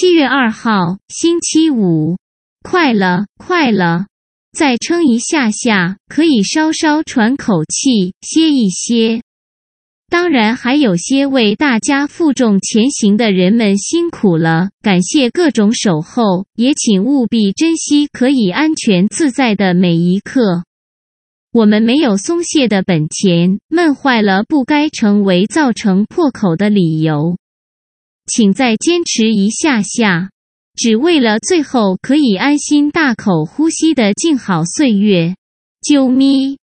七月二号，星期五，快了，快了，再撑一下下，可以稍稍喘口气，歇一歇。当然，还有些为大家负重前行的人们辛苦了，感谢各种守候，也请务必珍惜可以安全自在的每一刻。我们没有松懈的本钱，闷坏了不该成为造成破口的理由。请再坚持一下下，只为了最后可以安心大口呼吸的静好岁月。啾咪。